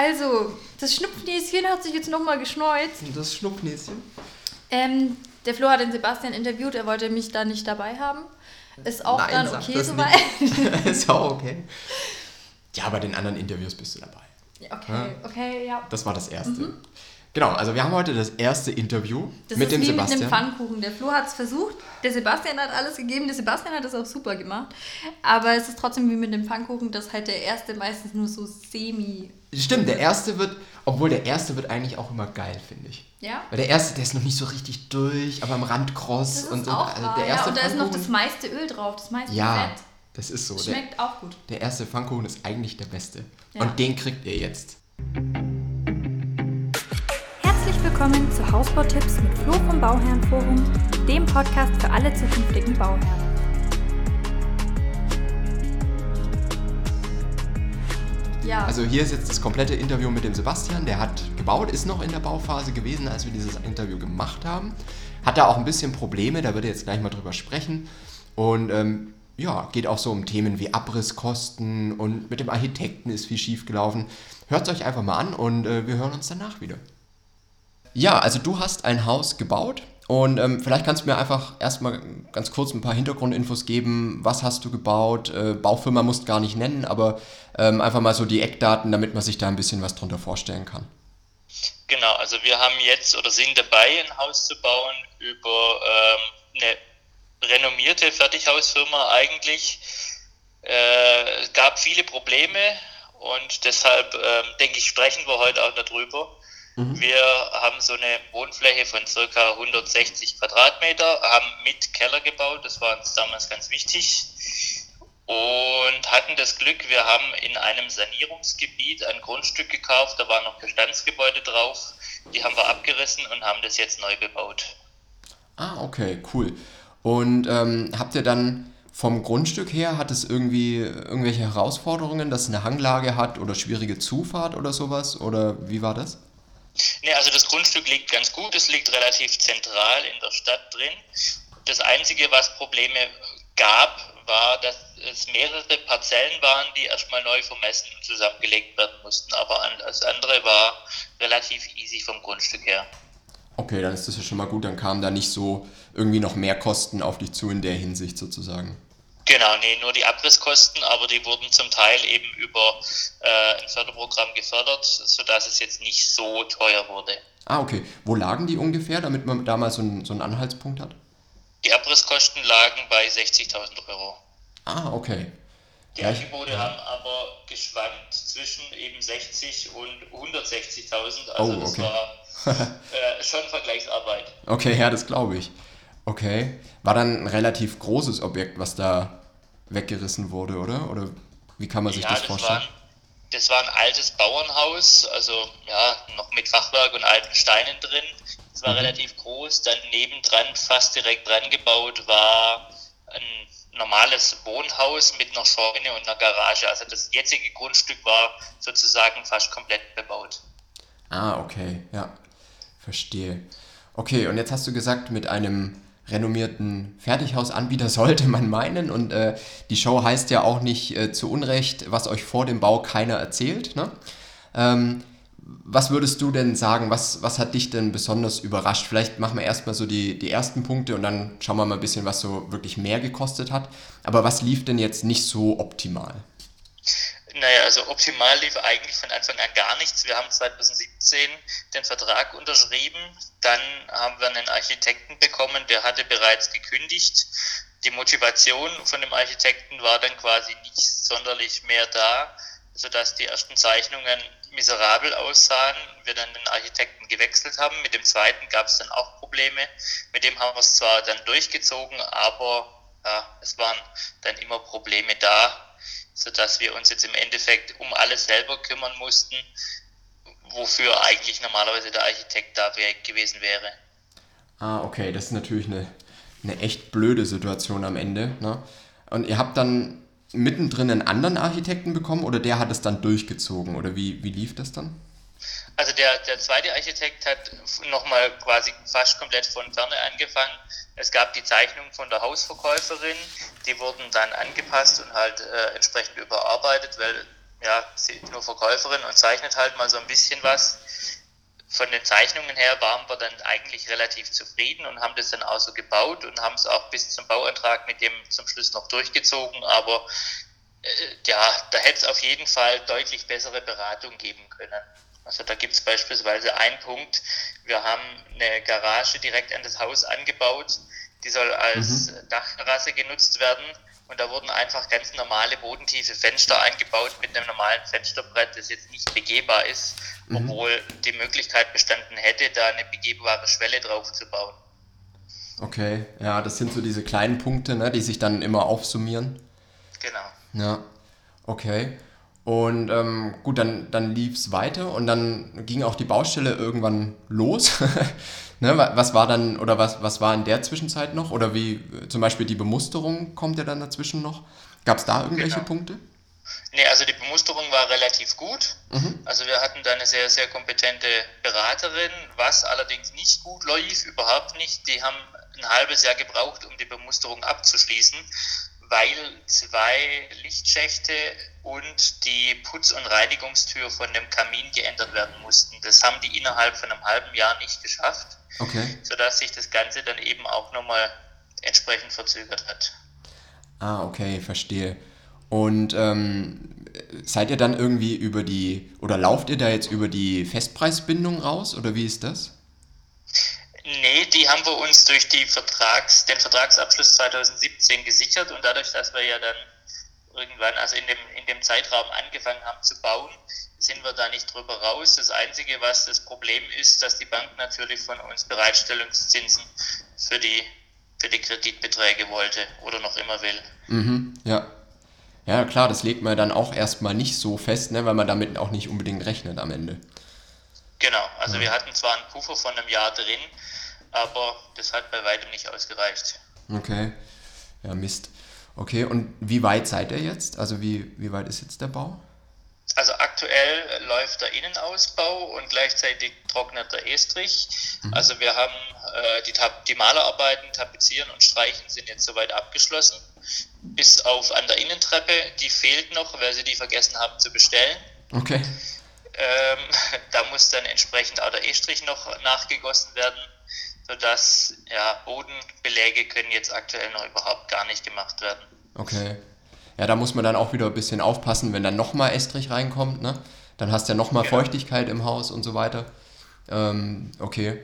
Also, das Schnupfnäschen hat sich jetzt nochmal geschneuzt. Das Schnupfnäschen? Ähm, der Flo hat den Sebastian interviewt, er wollte mich da nicht dabei haben. Ist auch Nein, dann okay soweit. ist auch okay. Ja, bei den anderen Interviews bist du dabei. Ja, okay, okay, ja. Das war das erste. Genau, also wir haben heute das erste Interview. Das mit ist dem wie Sebastian. mit einem Pfannkuchen. Der Flo hat es versucht, der Sebastian hat alles gegeben, der Sebastian hat es auch super gemacht. Aber es ist trotzdem wie mit dem Pfannkuchen, dass halt der erste meistens nur so semi. Stimmt, der erste wird, obwohl der erste wird eigentlich auch immer geil, finde ich. Ja? Weil der erste, der ist noch nicht so richtig durch, aber am Rand kross und so. auch Also der ja. erste Und da ist noch das meiste Öl drauf, das meiste Ja, Fett. das ist so. Das Der, schmeckt auch gut. der erste Pfannkuchen ist eigentlich der beste. Ja. Und den kriegt ihr jetzt. Willkommen zu Hausbautipps mit Flo vom Bauherrenforum, dem Podcast für alle zukünftigen Bauherren. Ja, Also hier ist jetzt das komplette Interview mit dem Sebastian. Der hat gebaut, ist noch in der Bauphase gewesen, als wir dieses Interview gemacht haben. Hat da auch ein bisschen Probleme, da wird er jetzt gleich mal drüber sprechen. Und ähm, ja, geht auch so um Themen wie Abrisskosten und mit dem Architekten ist viel schief gelaufen. Hört es euch einfach mal an und äh, wir hören uns danach wieder. Ja, also du hast ein Haus gebaut und ähm, vielleicht kannst du mir einfach erstmal ganz kurz ein paar Hintergrundinfos geben. Was hast du gebaut? Äh, Baufirma musst gar nicht nennen, aber ähm, einfach mal so die Eckdaten, damit man sich da ein bisschen was drunter vorstellen kann. Genau, also wir haben jetzt oder sind dabei, ein Haus zu bauen über ähm, eine renommierte Fertighausfirma eigentlich. Äh, es gab viele Probleme und deshalb ähm, denke ich, sprechen wir heute auch darüber. Wir haben so eine Wohnfläche von circa 160 Quadratmeter, haben mit Keller gebaut, das war uns damals ganz wichtig. Und hatten das Glück, wir haben in einem Sanierungsgebiet ein Grundstück gekauft, da waren noch Bestandsgebäude drauf, die haben wir abgerissen und haben das jetzt neu gebaut. Ah, okay, cool. Und ähm, habt ihr dann vom Grundstück her, hat es irgendwie irgendwelche Herausforderungen, dass es eine Hanglage hat oder schwierige Zufahrt oder sowas? Oder wie war das? Ne, also das Grundstück liegt ganz gut, es liegt relativ zentral in der Stadt drin. Das Einzige, was Probleme gab, war, dass es mehrere Parzellen waren, die erstmal neu vermessen und zusammengelegt werden mussten. Aber das andere war relativ easy vom Grundstück her. Okay, dann ist das ja schon mal gut, dann kamen da nicht so irgendwie noch mehr Kosten auf dich zu in der Hinsicht sozusagen. Genau, nee, nur die Abrisskosten, aber die wurden zum Teil eben über äh, ein Förderprogramm gefördert, sodass es jetzt nicht so teuer wurde. Ah, okay. Wo lagen die ungefähr, damit man da mal so einen, so einen Anhaltspunkt hat? Die Abrisskosten lagen bei 60.000 Euro. Ah, okay. Die Ja, Angebote ja. haben aber geschwankt zwischen eben 60 und 160.000. Also Oh, das okay. war äh, schon Vergleichsarbeit. Okay, ja, das glaube ich. Okay. War dann ein relativ großes Objekt, was da weggerissen wurde, oder? Oder wie kann man sich das vorstellen? War, das war ein altes Bauernhaus, also ja, noch mit Fachwerk und alten Steinen drin. Es Mhm. war relativ groß. Dann nebendran, fast direkt dran gebaut, war ein normales Wohnhaus mit einer Scheune und einer Garage. Also das jetzige Grundstück war sozusagen fast komplett bebaut. Ah, okay, ja. Verstehe. Okay, und jetzt hast du gesagt, mit einem renommierten Fertighausanbieter sollte man meinen. Und äh, die Show heißt ja auch nicht äh, zu Unrecht, was euch vor dem Bau keiner erzählt. Ne? Ähm, was würdest du denn sagen, was, was hat dich denn besonders überrascht? Vielleicht machen wir erstmal so die, die ersten Punkte und dann schauen wir mal ein bisschen, was so wirklich mehr gekostet hat. Aber was lief denn jetzt nicht so optimal? Naja, also optimal lief eigentlich von Anfang an gar nichts. Wir haben 2017 den Vertrag unterschrieben, dann haben wir einen Architekten bekommen, der hatte bereits gekündigt. Die Motivation von dem Architekten war dann quasi nicht sonderlich mehr da, sodass die ersten Zeichnungen miserabel aussahen. Wir dann den Architekten gewechselt haben. Mit dem zweiten gab es dann auch Probleme. Mit dem haben wir es zwar dann durchgezogen, aber ja, es waren dann immer Probleme da sodass wir uns jetzt im Endeffekt um alles selber kümmern mussten, wofür eigentlich normalerweise der Architekt da gewesen wäre. Ah, okay, das ist natürlich eine, eine echt blöde Situation am Ende. Ne? Und ihr habt dann mittendrin einen anderen Architekten bekommen oder der hat es dann durchgezogen oder wie, wie lief das dann? Also der, der zweite Architekt hat nochmal quasi fast komplett von vorne angefangen. Es gab die Zeichnung von der Hausverkäuferin, die wurden dann angepasst und halt äh, entsprechend überarbeitet, weil ja, sie ist nur Verkäuferin und zeichnet halt mal so ein bisschen was. Von den Zeichnungen her waren wir dann eigentlich relativ zufrieden und haben das dann auch so gebaut und haben es auch bis zum Bauantrag mit dem zum Schluss noch durchgezogen. Aber äh, ja, da hätte es auf jeden Fall deutlich bessere Beratung geben können. Also da gibt es beispielsweise einen Punkt, wir haben eine Garage direkt an das Haus angebaut, die soll als mhm. Dachterrasse genutzt werden und da wurden einfach ganz normale bodentiefe Fenster eingebaut mit einem normalen Fensterbrett, das jetzt nicht begehbar ist, mhm. obwohl die Möglichkeit bestanden hätte, da eine begehbare Schwelle drauf zu bauen. Okay, ja, das sind so diese kleinen Punkte, ne, die sich dann immer aufsummieren. Genau. Ja, okay. Und ähm, gut, dann, dann lief es weiter und dann ging auch die Baustelle irgendwann los. ne, was war dann, oder was, was war in der Zwischenzeit noch? Oder wie zum Beispiel die Bemusterung kommt ja dann dazwischen noch? Gab es da irgendwelche genau. Punkte? Nee, also die Bemusterung war relativ gut. Mhm. Also wir hatten da eine sehr, sehr kompetente Beraterin, was allerdings nicht gut lief, überhaupt nicht. Die haben ein halbes Jahr gebraucht, um die Bemusterung abzuschließen weil zwei Lichtschächte und die Putz- und Reinigungstür von dem Kamin geändert werden mussten. Das haben die innerhalb von einem halben Jahr nicht geschafft, okay. sodass sich das Ganze dann eben auch nochmal entsprechend verzögert hat. Ah, okay, verstehe. Und ähm, seid ihr dann irgendwie über die, oder lauft ihr da jetzt über die Festpreisbindung raus, oder wie ist das? Nee, die haben wir uns durch die Vertrags, den Vertragsabschluss 2017 gesichert und dadurch, dass wir ja dann irgendwann, also in dem, in dem Zeitraum angefangen haben zu bauen, sind wir da nicht drüber raus. Das Einzige, was das Problem ist, dass die Bank natürlich von uns Bereitstellungszinsen für die, für die Kreditbeträge wollte oder noch immer will. Mhm, ja. Ja, klar, das legt man dann auch erstmal nicht so fest, ne, weil man damit auch nicht unbedingt rechnet am Ende. Genau, also ja. wir hatten zwar einen Puffer von einem Jahr drin, aber das hat bei weitem nicht ausgereicht. Okay, ja Mist. Okay, und wie weit seid ihr jetzt? Also wie, wie weit ist jetzt der Bau? Also aktuell läuft der Innenausbau und gleichzeitig trocknet der Estrich. Mhm. Also wir haben äh, die, die Malerarbeiten, Tapezieren und Streichen sind jetzt soweit abgeschlossen. Bis auf an der Innentreppe, die fehlt noch, weil sie die vergessen haben zu bestellen. Okay. Ähm, da muss dann entsprechend auch der Estrich noch nachgegossen werden, sodass ja, Bodenbeläge können jetzt aktuell noch überhaupt gar nicht gemacht werden. Okay. Ja, da muss man dann auch wieder ein bisschen aufpassen, wenn dann nochmal Estrich reinkommt, ne? Dann hast du ja nochmal ja. Feuchtigkeit im Haus und so weiter. Ähm, okay.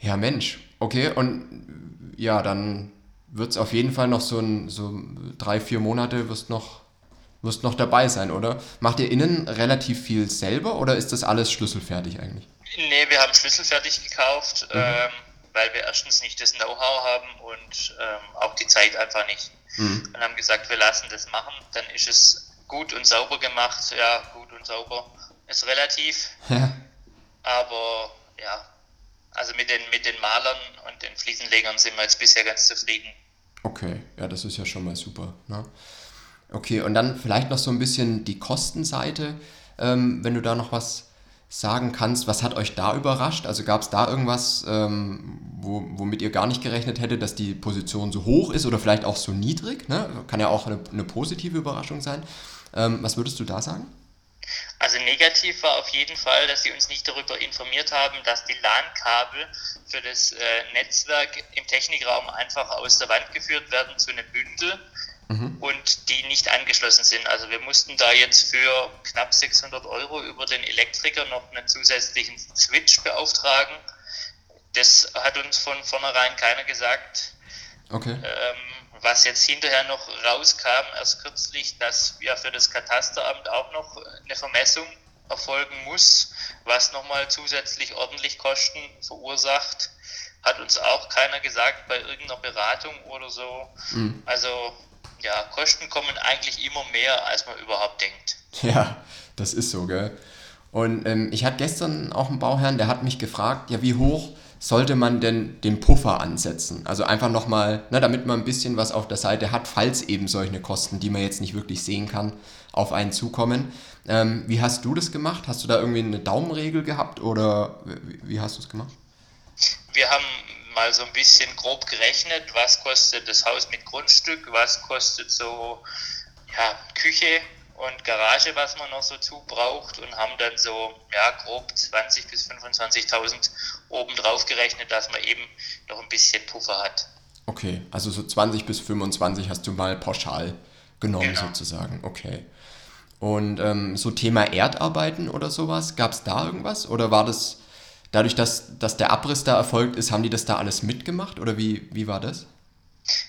Ja, Mensch. Okay, und ja, dann wird es auf jeden Fall noch so, ein, so drei, vier Monate, wirst noch wirst noch dabei sein, oder? Macht ihr innen relativ viel selber oder ist das alles schlüsselfertig eigentlich? Nee, wir haben schlüsselfertig gekauft, mhm. ähm, weil wir erstens nicht das Know-how haben und ähm, auch die Zeit einfach nicht. Mhm. Und haben gesagt, wir lassen das machen, dann ist es gut und sauber gemacht. Ja, gut und sauber ist relativ. Ja. Aber ja, also mit den, mit den Malern und den Fliesenlegern sind wir jetzt bisher ganz zufrieden. Okay, ja, das ist ja schon mal super. Ne? Okay, und dann vielleicht noch so ein bisschen die Kostenseite, ähm, wenn du da noch was sagen kannst. Was hat euch da überrascht? Also gab es da irgendwas, ähm, wo, womit ihr gar nicht gerechnet hättet, dass die Position so hoch ist oder vielleicht auch so niedrig? Ne? Kann ja auch eine, eine positive Überraschung sein. Ähm, was würdest du da sagen? Also negativ war auf jeden Fall, dass sie uns nicht darüber informiert haben, dass die LAN-Kabel für das äh, Netzwerk im Technikraum einfach aus der Wand geführt werden zu einem Bündel mhm. und die nicht angeschlossen sind. Also wir mussten da jetzt für knapp 600 Euro über den Elektriker noch einen zusätzlichen Switch beauftragen. Das hat uns von vornherein keiner gesagt. Okay. Ähm, was jetzt hinterher noch rauskam, erst kürzlich, dass ja für das Katasteramt auch noch eine Vermessung erfolgen muss, was nochmal zusätzlich ordentlich Kosten verursacht, hat uns auch keiner gesagt bei irgendeiner Beratung oder so. Mhm. Also ja, Kosten kommen eigentlich immer mehr, als man überhaupt denkt. Ja, das ist so, gell? Und ähm, ich hatte gestern auch einen Bauherrn, der hat mich gefragt, ja, wie hoch sollte man denn den Puffer ansetzen? Also einfach nochmal, ne, damit man ein bisschen was auf der Seite hat, falls eben solche Kosten, die man jetzt nicht wirklich sehen kann, auf einen zukommen. Ähm, wie hast du das gemacht? Hast du da irgendwie eine Daumenregel gehabt oder wie, wie hast du es gemacht? Wir haben mal so ein bisschen grob gerechnet, was kostet das Haus mit Grundstück, was kostet so ja, Küche und Garage, was man noch so zu braucht und haben dann so ja, grob 20.000 bis 25.000 oben drauf gerechnet, dass man eben noch ein bisschen Puffer hat. Okay, also so 20 bis 25 hast du mal pauschal genommen genau. sozusagen. Okay. Und ähm, so Thema Erdarbeiten oder sowas, gab es da irgendwas? Oder war das dadurch, dass, dass der Abriss da erfolgt ist, haben die das da alles mitgemacht? Oder wie, wie war das?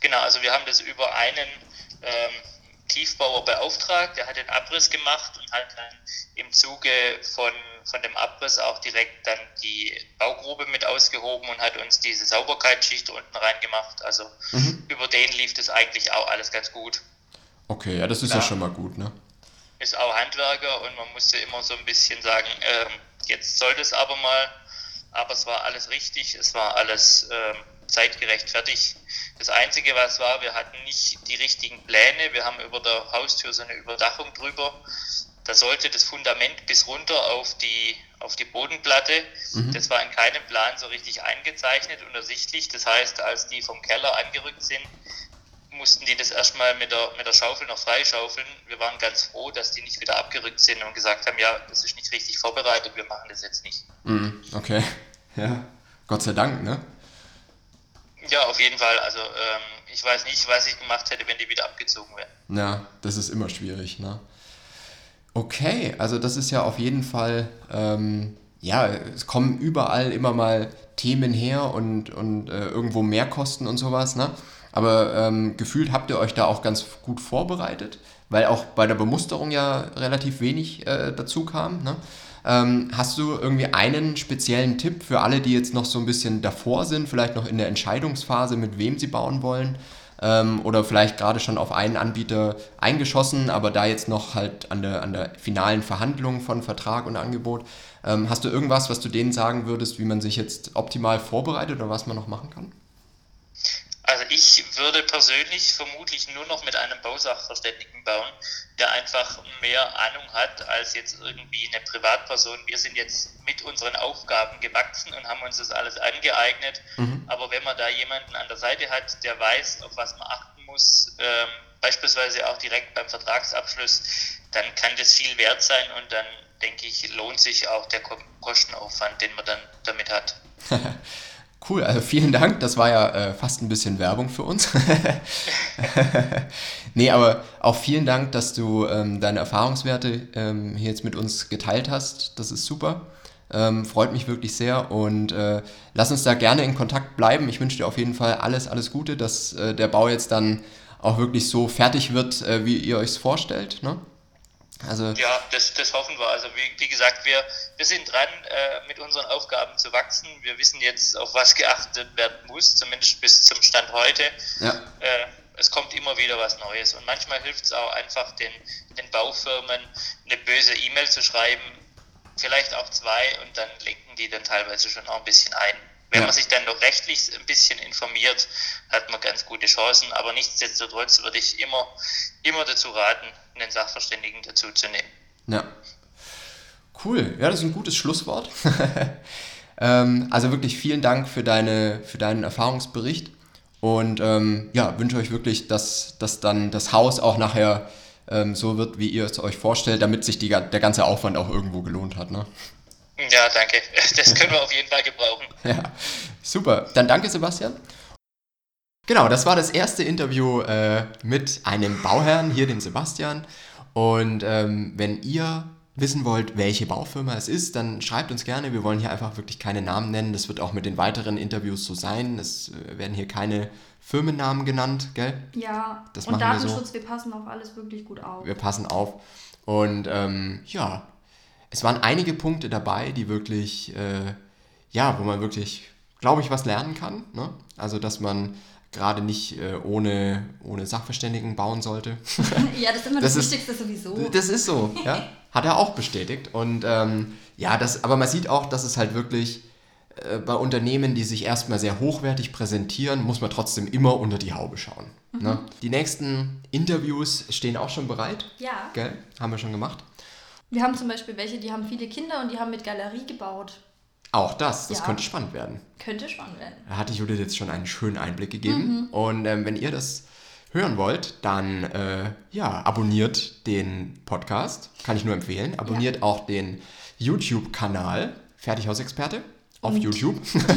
Genau, also wir haben das über einen ähm, Tiefbauer beauftragt, der hat den Abriss gemacht und hat dann im Zuge von, von dem Abriss auch direkt dann die Baugrube mit ausgehoben und hat uns diese Sauberkeitsschicht unten reingemacht. Also mhm. über den lief das eigentlich auch alles ganz gut. Okay, ja, das ist Klar. ja schon mal gut, ne? Ist auch Handwerker und man musste immer so ein bisschen sagen, äh, jetzt soll das aber mal, aber es war alles richtig, es war alles äh, zeitgerecht fertig. Das Einzige, was war, wir hatten nicht die richtigen Pläne. Wir haben über der Haustür so eine Überdachung drüber. Da sollte das Fundament bis runter auf die, auf die Bodenplatte. Mhm. Das war in keinem Plan so richtig eingezeichnet und ersichtlich. Das heißt, als die vom Keller angerückt sind, mussten die das erstmal mit der, mit der Schaufel noch freischaufeln. Wir waren ganz froh, dass die nicht wieder abgerückt sind und gesagt haben, ja, das ist nicht richtig vorbereitet, wir machen das jetzt nicht. Mhm, okay, ja, Gott sei Dank, ne? Ja, auf jeden Fall. Also ähm, ich weiß nicht, was ich gemacht hätte, wenn die wieder abgezogen wären. Ja, das ist immer schwierig, ne? Okay, also das ist ja auf jeden Fall, ähm, ja, es kommen überall immer mal Themen her und, und äh, irgendwo Mehrkosten und sowas, ne? Aber ähm, gefühlt habt ihr euch da auch ganz gut vorbereitet, weil auch bei der Bemusterung ja relativ wenig äh, dazu kam, ne? Ähm, hast du irgendwie einen speziellen Tipp für alle, die jetzt noch so ein bisschen davor sind, vielleicht noch in der Entscheidungsphase, mit wem sie bauen wollen? Ähm, oder vielleicht gerade schon auf einen Anbieter eingeschossen, aber da jetzt noch halt an der, an der finalen Verhandlung von Vertrag und Angebot. Ähm, hast du irgendwas, was du denen sagen würdest, wie man sich jetzt optimal vorbereitet oder was man noch machen kann? Also ich würde persönlich vermutlich nur noch mit einem Bausachverständigen bauen, der einfach mehr Ahnung hat als jetzt irgendwie eine Privatperson. Wir sind jetzt mit unseren Aufgaben gewachsen und haben uns das alles angeeignet. Mhm. Aber wenn man da jemanden an der Seite hat, der weiß, auf was man achten muss, ähm, beispielsweise auch direkt beim Vertragsabschluss, dann kann das viel wert sein und dann denke ich, lohnt sich auch der Kostenaufwand, den man dann damit hat. Cool, also vielen Dank. Das war ja äh, fast ein bisschen Werbung für uns. nee, aber auch vielen Dank, dass du ähm, deine Erfahrungswerte ähm, hier jetzt mit uns geteilt hast. Das ist super. Ähm, freut mich wirklich sehr und äh, lass uns da gerne in Kontakt bleiben. Ich wünsche dir auf jeden Fall alles, alles Gute, dass äh, der Bau jetzt dann auch wirklich so fertig wird, äh, wie ihr euch es vorstellt. Ne? Also ja, das, das hoffen wir. Also wie, wie gesagt, wir, wir sind dran, äh, mit unseren Aufgaben zu wachsen. Wir wissen jetzt, auf was geachtet werden muss, zumindest bis zum Stand heute. Ja. Äh, es kommt immer wieder was Neues. Und manchmal hilft es auch einfach den, den Baufirmen, eine böse E-Mail zu schreiben, vielleicht auch zwei, und dann lenken die dann teilweise schon auch ein bisschen ein. Wenn ja. man sich dann noch rechtlich ein bisschen informiert, hat man ganz gute Chancen. Aber nichtsdestotrotz würde ich immer, immer dazu raten, einen Sachverständigen dazu zu nehmen. Ja. Cool. Ja, das ist ein gutes Schlusswort. ähm, also wirklich vielen Dank für, deine, für deinen Erfahrungsbericht. Und ähm, ja, wünsche euch wirklich, dass, dass dann das Haus auch nachher ähm, so wird, wie ihr es euch vorstellt, damit sich die, der ganze Aufwand auch irgendwo gelohnt hat. Ne? Ja, danke. Das können wir auf jeden Fall gebrauchen. Ja, super. Dann danke, Sebastian. Genau, das war das erste Interview äh, mit einem Bauherrn, hier dem Sebastian. Und ähm, wenn ihr wissen wollt, welche Baufirma es ist, dann schreibt uns gerne. Wir wollen hier einfach wirklich keine Namen nennen. Das wird auch mit den weiteren Interviews so sein. Es äh, werden hier keine Firmennamen genannt, gell? Ja, das und Datenschutz, wir, so. wir passen auf alles wirklich gut auf. Wir passen auf. Und ähm, ja, es waren einige Punkte dabei, die wirklich, äh, ja, wo man wirklich, glaube ich, was lernen kann. Ne? Also, dass man gerade nicht äh, ohne, ohne Sachverständigen bauen sollte. ja, das ist immer das, das Wichtigste sowieso. Das ist so, ja. Hat er auch bestätigt. Und ähm, ja, das, aber man sieht auch, dass es halt wirklich äh, bei Unternehmen, die sich erstmal sehr hochwertig präsentieren, muss man trotzdem immer unter die Haube schauen. Mhm. Ne? Die nächsten Interviews stehen auch schon bereit. Ja. Gell? Haben wir schon gemacht. Wir haben zum Beispiel welche, die haben viele Kinder und die haben mit Galerie gebaut. Auch das, das ja. könnte spannend werden. Könnte spannend werden. Da hatte Judith jetzt schon einen schönen Einblick gegeben. Mhm. Und ähm, wenn ihr das hören wollt, dann äh, ja, abonniert den Podcast. Kann ich nur empfehlen. Abonniert ja. auch den YouTube-Kanal Fertighausexperte auf Und YouTube. Dieser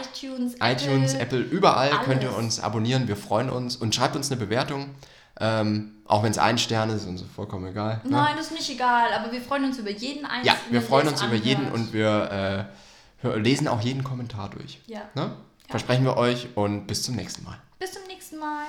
iTunes, iTunes, Apple, überall alles. könnt ihr uns abonnieren. Wir freuen uns und schreibt uns eine Bewertung. Ähm, auch wenn es ein Stern ist, ist uns vollkommen egal. ne? Nein, das ist nicht egal, aber wir freuen uns über jeden einzelnen. Ja, wir freuen uns über jeden und wir äh, lesen auch jeden Kommentar durch. Ja. Ne? Versprechen wir euch und bis zum nächsten Mal. Bis zum nächsten Mal.